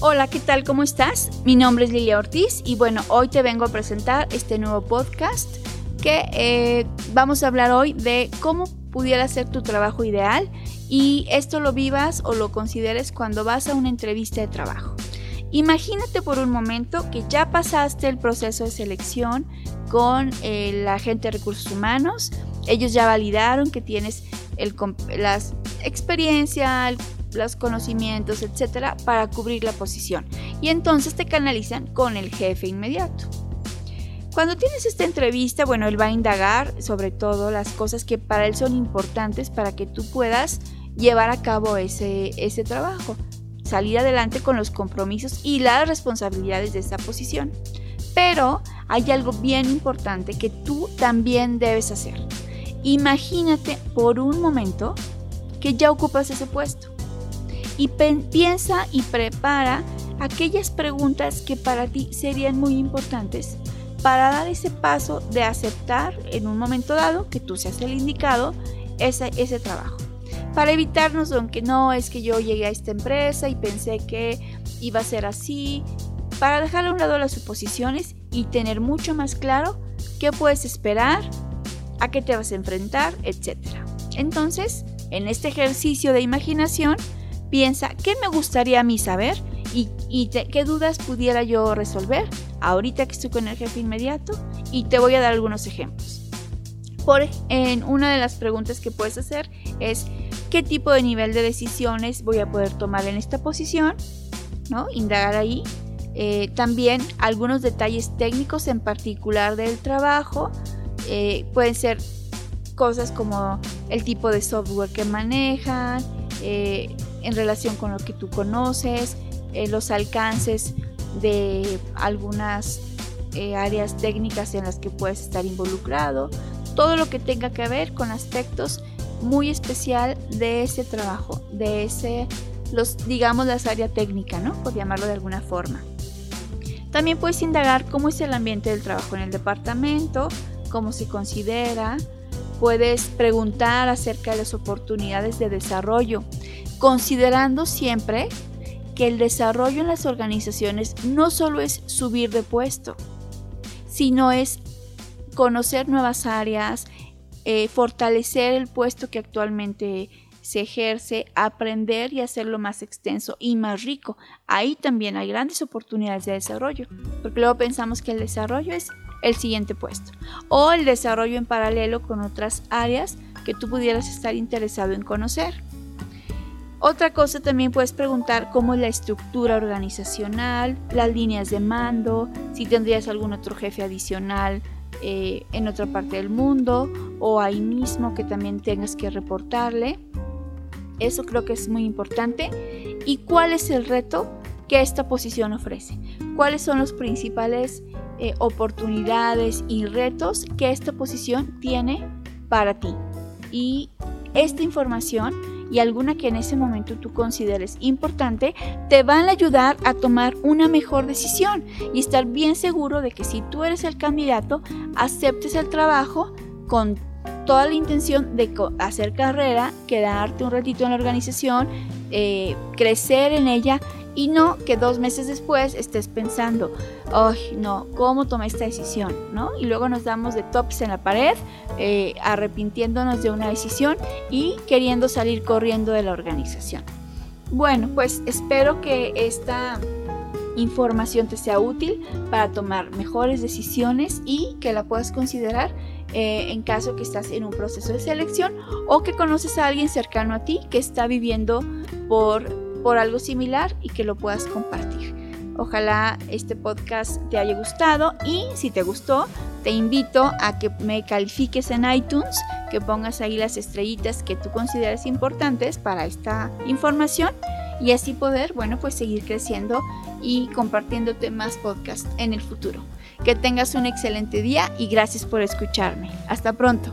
Hola, ¿qué tal? ¿Cómo estás? Mi nombre es Lilia Ortiz y bueno, hoy te vengo a presentar este nuevo podcast que eh, vamos a hablar hoy de cómo pudiera ser tu trabajo ideal y esto lo vivas o lo consideres cuando vas a una entrevista de trabajo. Imagínate por un momento que ya pasaste el proceso de selección con eh, la gente de recursos humanos, ellos ya validaron que tienes el, la experiencia, los conocimientos, etcétera, para cubrir la posición. Y entonces te canalizan con el jefe inmediato. Cuando tienes esta entrevista, bueno, él va a indagar sobre todo las cosas que para él son importantes para que tú puedas llevar a cabo ese, ese trabajo, salir adelante con los compromisos y las responsabilidades de esa posición. Pero hay algo bien importante que tú también debes hacer. Imagínate por un momento que ya ocupas ese puesto y piensa y prepara aquellas preguntas que para ti serían muy importantes para dar ese paso de aceptar en un momento dado que tú seas el indicado ese, ese trabajo. Para evitarnos, aunque no es que yo llegué a esta empresa y pensé que iba a ser así, para dejar a un lado las suposiciones y tener mucho más claro qué puedes esperar, a qué te vas a enfrentar, etc. Entonces, en este ejercicio de imaginación, Piensa, ¿qué me gustaría a mí saber? ¿Y, qué dudas pudiera yo resolver ahorita que estoy con el jefe inmediato? Y te voy a dar algunos ejemplos. Por, en una de las preguntas que puedes hacer es, ¿qué tipo de nivel de decisiones voy a poder tomar en esta posición? ¿No? Indagar ahí. Eh, también algunos detalles técnicos en particular del trabajo. Eh, pueden ser cosas como el tipo de software que manejan, eh, en relación con lo que tú conoces, eh, los alcances de algunas eh, áreas técnicas en las que puedes estar involucrado, todo lo que tenga que ver con aspectos muy especial de ese trabajo, de ese, los, digamos, las áreas técnica, ¿no? Por llamarlo de alguna forma. También puedes indagar cómo es el ambiente del trabajo en el departamento, cómo se considera. Puedes preguntar acerca de las oportunidades de desarrollo considerando siempre que el desarrollo en las organizaciones no solo es subir de puesto, sino es conocer nuevas áreas, eh, fortalecer el puesto que actualmente se ejerce, aprender y hacerlo más extenso y más rico. Ahí también hay grandes oportunidades de desarrollo, porque luego pensamos que el desarrollo es el siguiente puesto o el desarrollo en paralelo con otras áreas que tú pudieras estar interesado en conocer. Otra cosa también puedes preguntar cómo es la estructura organizacional, las líneas de mando, si tendrías algún otro jefe adicional eh, en otra parte del mundo o ahí mismo que también tengas que reportarle. Eso creo que es muy importante. ¿Y cuál es el reto que esta posición ofrece? ¿Cuáles son las principales eh, oportunidades y retos que esta posición tiene para ti? Y esta información y alguna que en ese momento tú consideres importante, te van a ayudar a tomar una mejor decisión y estar bien seguro de que si tú eres el candidato, aceptes el trabajo con toda la intención de hacer carrera, quedarte un ratito en la organización, eh, crecer en ella y no que dos meses después estés pensando, ay, no, ¿cómo tomé esta decisión? ¿no? Y luego nos damos de tops en la pared, eh, arrepintiéndonos de una decisión y queriendo salir corriendo de la organización. Bueno, pues espero que esta información te sea útil para tomar mejores decisiones y que la puedas considerar eh, en caso que estás en un proceso de selección o que conoces a alguien cercano a ti que está viviendo por por algo similar y que lo puedas compartir. Ojalá este podcast te haya gustado y si te gustó, te invito a que me califiques en iTunes, que pongas ahí las estrellitas que tú consideres importantes para esta información y así poder, bueno, pues seguir creciendo y compartiéndote más podcasts en el futuro. Que tengas un excelente día y gracias por escucharme. Hasta pronto.